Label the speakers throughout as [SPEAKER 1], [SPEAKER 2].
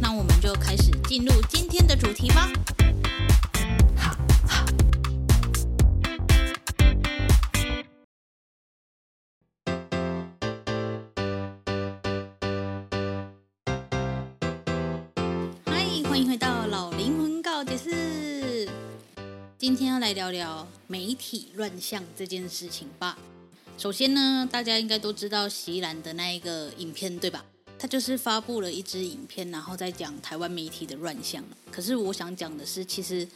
[SPEAKER 1] 那我们就开始进入今天的主题吧。好，好。嗨，欢迎回到老灵魂告解室。今天要来聊聊媒体乱象这件事情吧。首先呢，大家应该都知道席兰的那一个影片，对吧？他就是发布了一支影片，然后在讲台湾媒体的乱象。可是我想讲的是，其实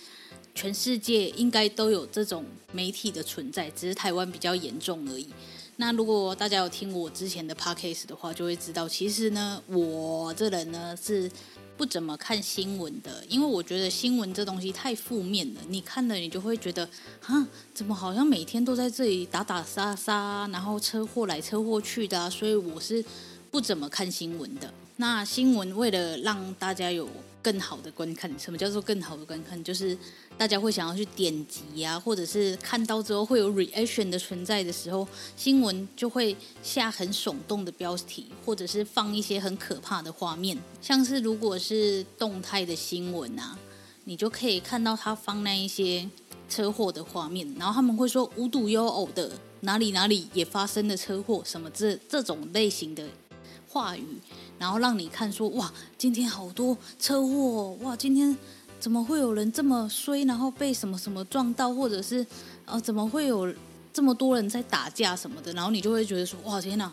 [SPEAKER 1] 全世界应该都有这种媒体的存在，只是台湾比较严重而已。那如果大家有听我之前的 podcast 的话，就会知道，其实呢，我这人呢是。不怎么看新闻的，因为我觉得新闻这东西太负面了。你看了，你就会觉得，啊，怎么好像每天都在这里打打杀杀，然后车祸来车祸去的，所以我是不怎么看新闻的。那新闻为了让大家有更好的观看，什么叫做更好的观看？就是大家会想要去点击呀、或者是看到之后会有 reaction 的存在的时候，新闻就会下很耸动的标题，或者是放一些很可怕的画面。像是如果是动态的新闻啊，你就可以看到他放那一些车祸的画面，然后他们会说无独有偶的哪里哪里也发生了车祸，什么这这种类型的话语。然后让你看说哇，今天好多车祸哇，今天怎么会有人这么衰，然后被什么什么撞到，或者是呃怎么会有这么多人在打架什么的，然后你就会觉得说哇天哪，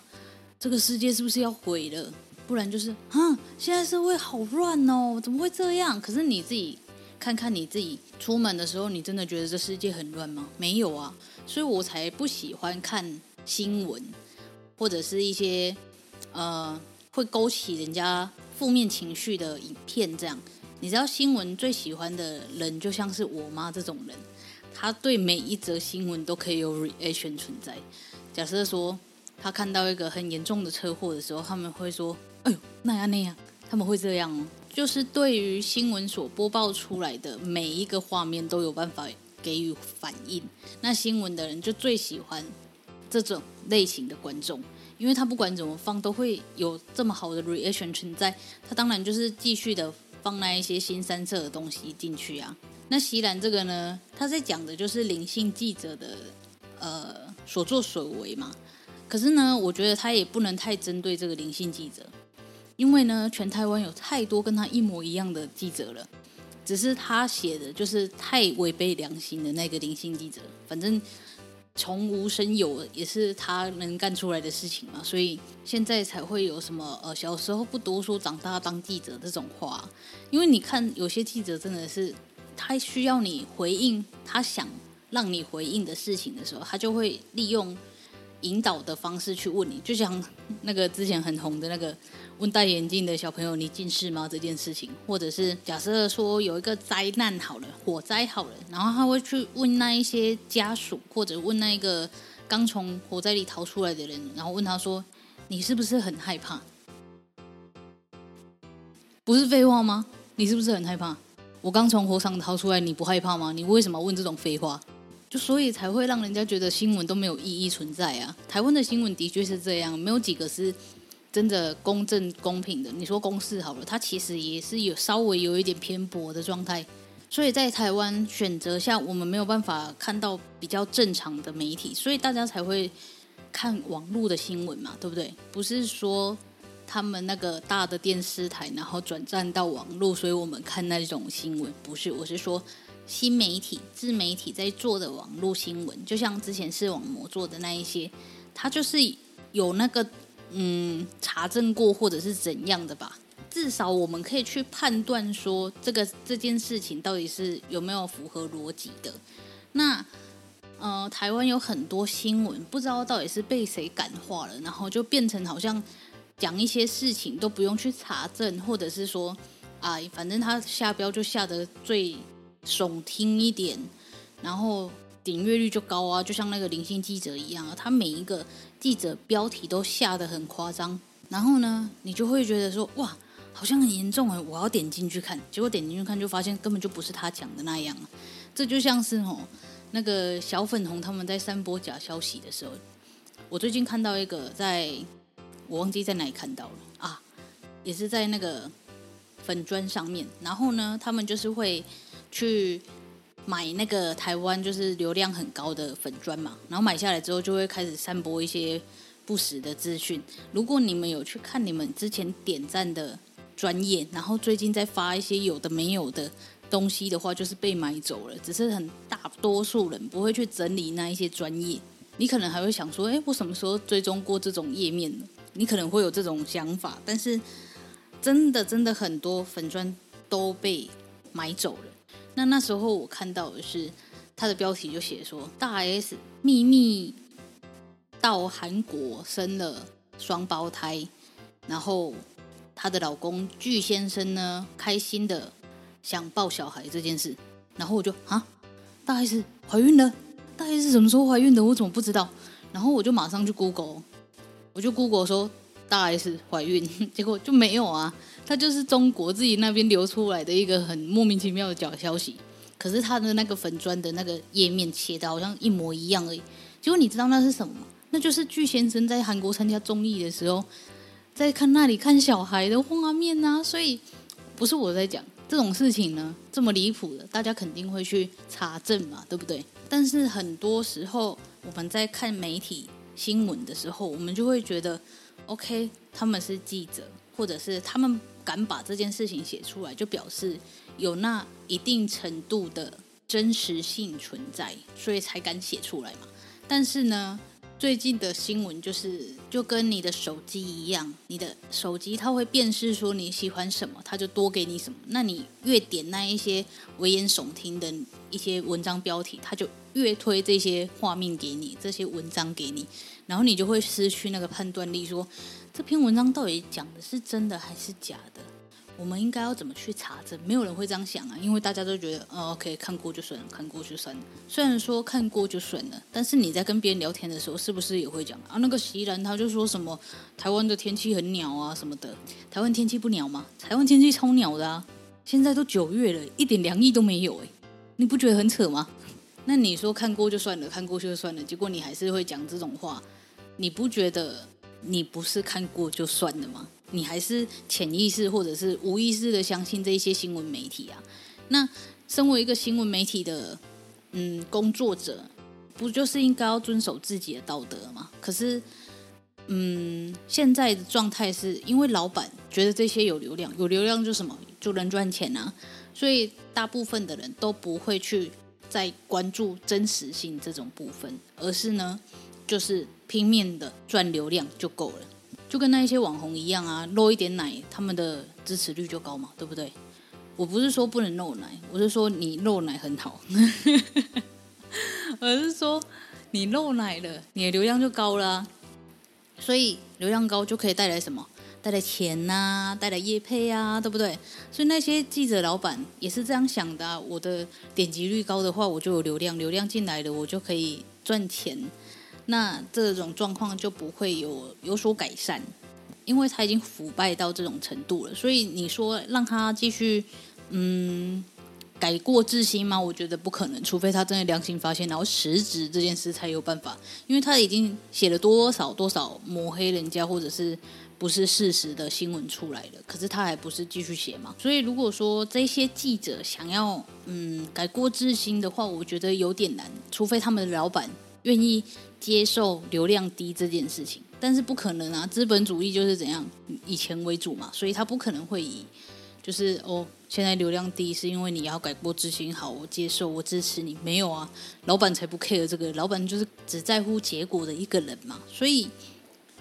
[SPEAKER 1] 这个世界是不是要毁了？不然就是啊，现在社会好乱哦，怎么会这样？可是你自己看看你自己出门的时候，你真的觉得这世界很乱吗？没有啊，所以我才不喜欢看新闻或者是一些呃。会勾起人家负面情绪的影片，这样你知道新闻最喜欢的人就像是我妈这种人，她对每一则新闻都可以有 reaction 存在。假设说她看到一个很严重的车祸的时候，他们会说：“哎呦，那样那样。”他们会这样哦，就是对于新闻所播报出来的每一个画面都有办法给予反应。那新闻的人就最喜欢这种类型的观众。因为他不管怎么放，都会有这么好的 reaction 存在。他当然就是继续的放那一些新三色的东西进去啊。那席兰这个呢，他在讲的就是灵性记者的呃所作所为嘛。可是呢，我觉得他也不能太针对这个灵性记者，因为呢，全台湾有太多跟他一模一样的记者了。只是他写的就是太违背良心的那个灵性记者，反正。从无生有也是他能干出来的事情嘛，所以现在才会有什么呃小时候不读书，长大当记者这种话。因为你看有些记者真的是，他需要你回应他想让你回应的事情的时候，他就会利用。引导的方式去问你，就像那个之前很红的那个问戴眼镜的小朋友：“你近视吗？”这件事情，或者是假设说有一个灾难好了，火灾好了，然后他会去问那一些家属，或者问那个刚从火灾里逃出来的人，然后问他说：“你是不是很害怕？”不是废话吗？你是不是很害怕？我刚从火场逃出来，你不害怕吗？你为什么问这种废话？就所以才会让人家觉得新闻都没有意义存在啊！台湾的新闻的确是这样，没有几个是真的公正公平的。你说公视好了，它其实也是有稍微有一点偏颇的状态。所以在台湾选择下，我们没有办法看到比较正常的媒体，所以大家才会看网络的新闻嘛，对不对？不是说他们那个大的电视台然后转战到网络，所以我们看那种新闻，不是，我是说。新媒体、自媒体在做的网络新闻，就像之前视网膜做的那一些，它就是有那个嗯查证过或者是怎样的吧？至少我们可以去判断说，这个这件事情到底是有没有符合逻辑的。那呃，台湾有很多新闻，不知道到底是被谁感化了，然后就变成好像讲一些事情都不用去查证，或者是说。啊，反正他下标就下得最耸听一点，然后点阅率就高啊，就像那个灵性记者一样啊，他每一个记者标题都下得很夸张，然后呢，你就会觉得说哇，好像很严重哎，我要点进去看，结果点进去看就发现根本就不是他讲的那样，这就像是吼那个小粉红他们在散播假消息的时候，我最近看到一个在，我忘记在哪里看到了啊，也是在那个。粉砖上面，然后呢，他们就是会去买那个台湾就是流量很高的粉砖嘛，然后买下来之后就会开始散播一些不实的资讯。如果你们有去看你们之前点赞的专业，然后最近在发一些有的没有的东西的话，就是被买走了。只是很大多数人不会去整理那一些专业，你可能还会想说，哎，我什么时候追踪过这种页面呢？你可能会有这种想法，但是。真的，真的很多粉砖都被买走了。那那时候我看到的是，他的标题就写说，大 S 秘密到韩国生了双胞胎，然后她的老公具先生呢，开心的想抱小孩这件事。然后我就啊，大 S 怀孕了？大 S 什么时候怀孕的？我怎么不知道？然后我就马上去 Google，我就 Google 说。大 S 怀孕，结果就没有啊！他就是中国自己那边流出来的一个很莫名其妙的假消息。可是他的那个粉砖的那个页面切的好像一模一样而已。结果你知道那是什么吗？那就是具先生在韩国参加综艺的时候，在看那里看小孩的画面啊！所以不是我在讲这种事情呢，这么离谱的，大家肯定会去查证嘛，对不对？但是很多时候我们在看媒体新闻的时候，我们就会觉得。OK，他们是记者，或者是他们敢把这件事情写出来，就表示有那一定程度的真实性存在，所以才敢写出来嘛。但是呢，最近的新闻就是就跟你的手机一样，你的手机它会辨识说你喜欢什么，它就多给你什么。那你越点那一些危言耸听的一些文章标题，它就越推这些画面给你，这些文章给你。然后你就会失去那个判断力，说这篇文章到底讲的是真的还是假的？我们应该要怎么去查证？没有人会这样想啊，因为大家都觉得，哦，OK，看过就算了，看过就算了。虽然说看过就算了，但是你在跟别人聊天的时候，是不是也会讲啊？那个席兰他就说什么台湾的天气很鸟啊什么的，台湾天气不鸟吗？台湾天气超鸟的啊！现在都九月了，一点凉意都没有哎，你不觉得很扯吗？那你说看过就算了，看过就算了，结果你还是会讲这种话。你不觉得你不是看过就算了吗？你还是潜意识或者是无意识的相信这一些新闻媒体啊？那身为一个新闻媒体的嗯工作者，不就是应该要遵守自己的道德吗？可是嗯，现在的状态是因为老板觉得这些有流量，有流量就什么就能赚钱啊，所以大部分的人都不会去在关注真实性这种部分，而是呢。就是拼命的赚流量就够了，就跟那一些网红一样啊，露一点奶，他们的支持率就高嘛，对不对？我不是说不能露奶，我是说你露奶很好，我是说你露奶了，你的流量就高了，所以流量高就可以带来什么？带来钱呐，带来业配啊，对不对？所以那些记者老板也是这样想的啊，我的点击率高的话，我就有流量，流量进来了，我就可以赚钱。那这种状况就不会有有所改善，因为他已经腐败到这种程度了。所以你说让他继续嗯改过自新吗？我觉得不可能，除非他真的良心发现，然后辞职这件事才有办法。因为他已经写了多少多少抹黑人家或者是不是事实的新闻出来了，可是他还不是继续写嘛。所以如果说这些记者想要嗯改过自新的话，我觉得有点难，除非他们的老板。愿意接受流量低这件事情，但是不可能啊！资本主义就是怎样以钱为主嘛，所以他不可能会以就是哦，现在流量低是因为你要改过自新，好，我接受，我支持你。没有啊，老板才不 care 这个，老板就是只在乎结果的一个人嘛。所以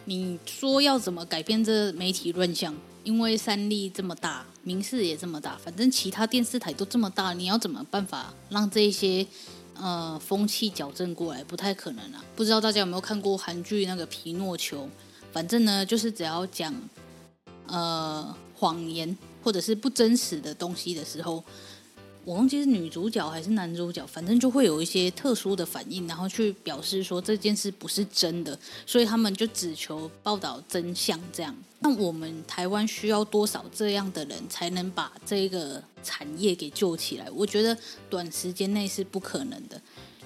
[SPEAKER 1] 你说要怎么改变这媒体乱象？因为三立这么大，民视也这么大，反正其他电视台都这么大，你要怎么办法让这些？呃，风气矫正过来不太可能啊！不知道大家有没有看过韩剧那个《皮诺丘》？反正呢，就是只要讲呃谎言，或者是不真实的东西的时候，我忘记是女主角还是男主角，反正就会有一些特殊的反应，然后去表示说这件事不是真的，所以他们就只求报道真相这样。那我们台湾需要多少这样的人才能把这个产业给救起来？我觉得短时间内是不可能的，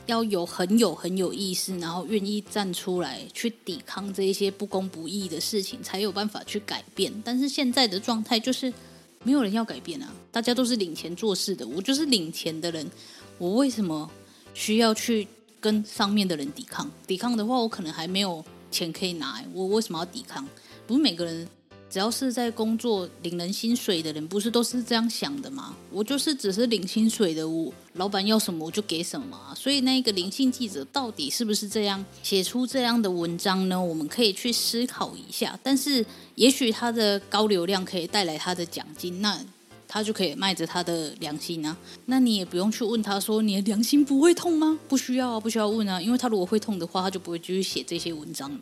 [SPEAKER 1] 要有很有很有意识，然后愿意站出来去抵抗这一些不公不义的事情，才有办法去改变。但是现在的状态就是。没有人要改变啊！大家都是领钱做事的，我就是领钱的人，我为什么需要去跟上面的人抵抗？抵抗的话，我可能还没有钱可以拿，我为什么要抵抗？不是每个人。只要是在工作领人薪水的人，不是都是这样想的吗？我就是只是领薪水的，我老板要什么我就给什么。所以那个灵性记者到底是不是这样写出这样的文章呢？我们可以去思考一下。但是也许他的高流量可以带来他的奖金，那他就可以卖着他的良心啊。那你也不用去问他说，你的良心不会痛吗？不需要啊，不需要问啊，因为他如果会痛的话，他就不会继续写这些文章了。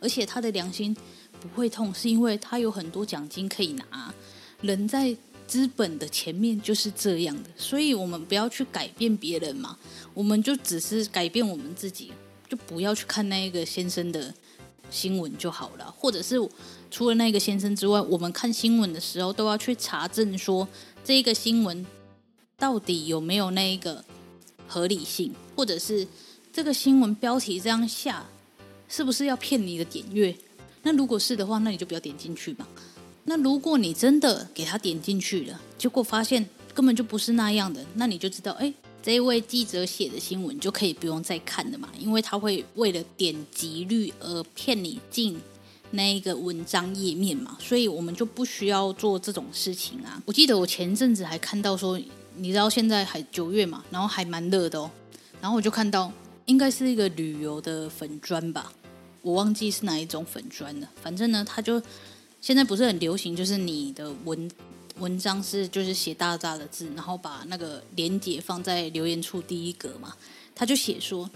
[SPEAKER 1] 而且他的良心。不会痛，是因为他有很多奖金可以拿。人在资本的前面就是这样的，所以我们不要去改变别人嘛，我们就只是改变我们自己，就不要去看那个先生的新闻就好了。或者是除了那个先生之外，我们看新闻的时候都要去查证说这个新闻到底有没有那个合理性，或者是这个新闻标题这样下是不是要骗你的点阅？那如果是的话，那你就不要点进去嘛。那如果你真的给他点进去了，结果发现根本就不是那样的，那你就知道，哎，这位记者写的新闻就可以不用再看了嘛，因为他会为了点击率而骗你进那一个文章页面嘛，所以我们就不需要做这种事情啊。我记得我前阵子还看到说，你知道现在还九月嘛，然后还蛮热的哦，然后我就看到应该是一个旅游的粉砖吧。我忘记是哪一种粉砖了，反正呢，他就现在不是很流行，就是你的文文章是就是写大大的字，然后把那个连接放在留言处第一格嘛。他就写说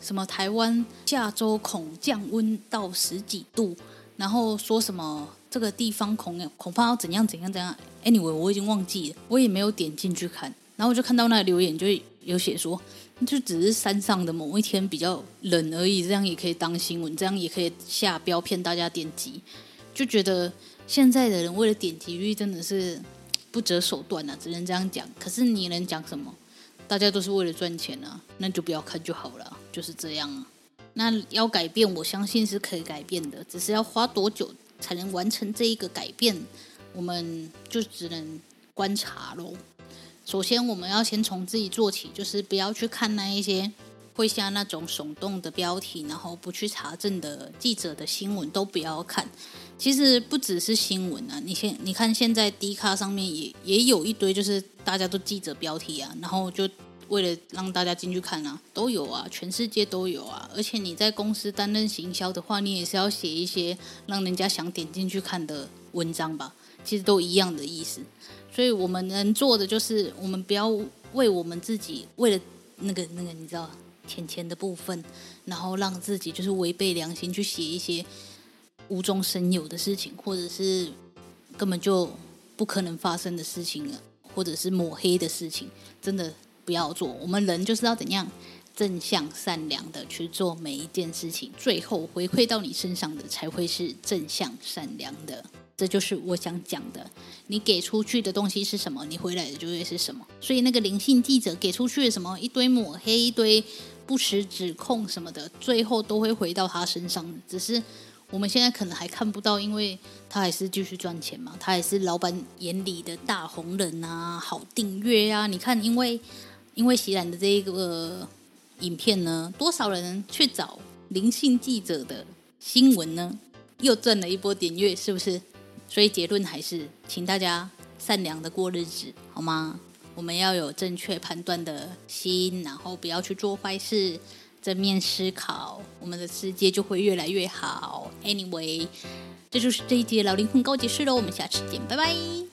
[SPEAKER 1] 什么台湾下周恐降温到十几度，然后说什么这个地方恐恐怕要怎样怎样怎样。Anyway，我已经忘记了，我也没有点进去看，然后我就看到那个留言就有写说。就只是山上的某一天比较冷而已，这样也可以当新闻，这样也可以下标骗大家点击，就觉得现在的人为了点击率真的是不择手段啊，只能这样讲。可是你能讲什么？大家都是为了赚钱啊，那就不要看就好了，就是这样啊。那要改变，我相信是可以改变的，只是要花多久才能完成这一个改变，我们就只能观察喽。首先，我们要先从自己做起，就是不要去看那一些会下那种耸动的标题，然后不去查证的记者的新闻都不要看。其实不只是新闻啊，你现你看现在 D 卡上面也也有一堆，就是大家都记者标题啊，然后就为了让大家进去看啊，都有啊，全世界都有啊。而且你在公司担任行销的话，你也是要写一些让人家想点进去看的文章吧？其实都一样的意思。所以我们能做的就是，我们不要为我们自己，为了那个那个你知道钱钱的部分，然后让自己就是违背良心去写一些无中生有的事情，或者是根本就不可能发生的事情了，或者是抹黑的事情，真的不要做。我们人就是要怎样正向善良的去做每一件事情，最后回馈到你身上的才会是正向善良的。这就是我想讲的，你给出去的东西是什么，你回来的就会是什么。所以那个灵性记者给出去的什么一堆抹黑、一堆不实指控什么的，最后都会回到他身上。只是我们现在可能还看不到，因为他还是继续赚钱嘛，他还是老板眼里的大红人啊，好订阅啊。你看，因为因为席兰的这一个影片呢，多少人去找灵性记者的新闻呢？又赚了一波点阅，是不是？所以结论还是，请大家善良的过日子，好吗？我们要有正确判断的心，然后不要去做坏事，正面思考，我们的世界就会越来越好。Anyway，这就是这一集的老灵魂高解室喽，我们下次见，拜拜。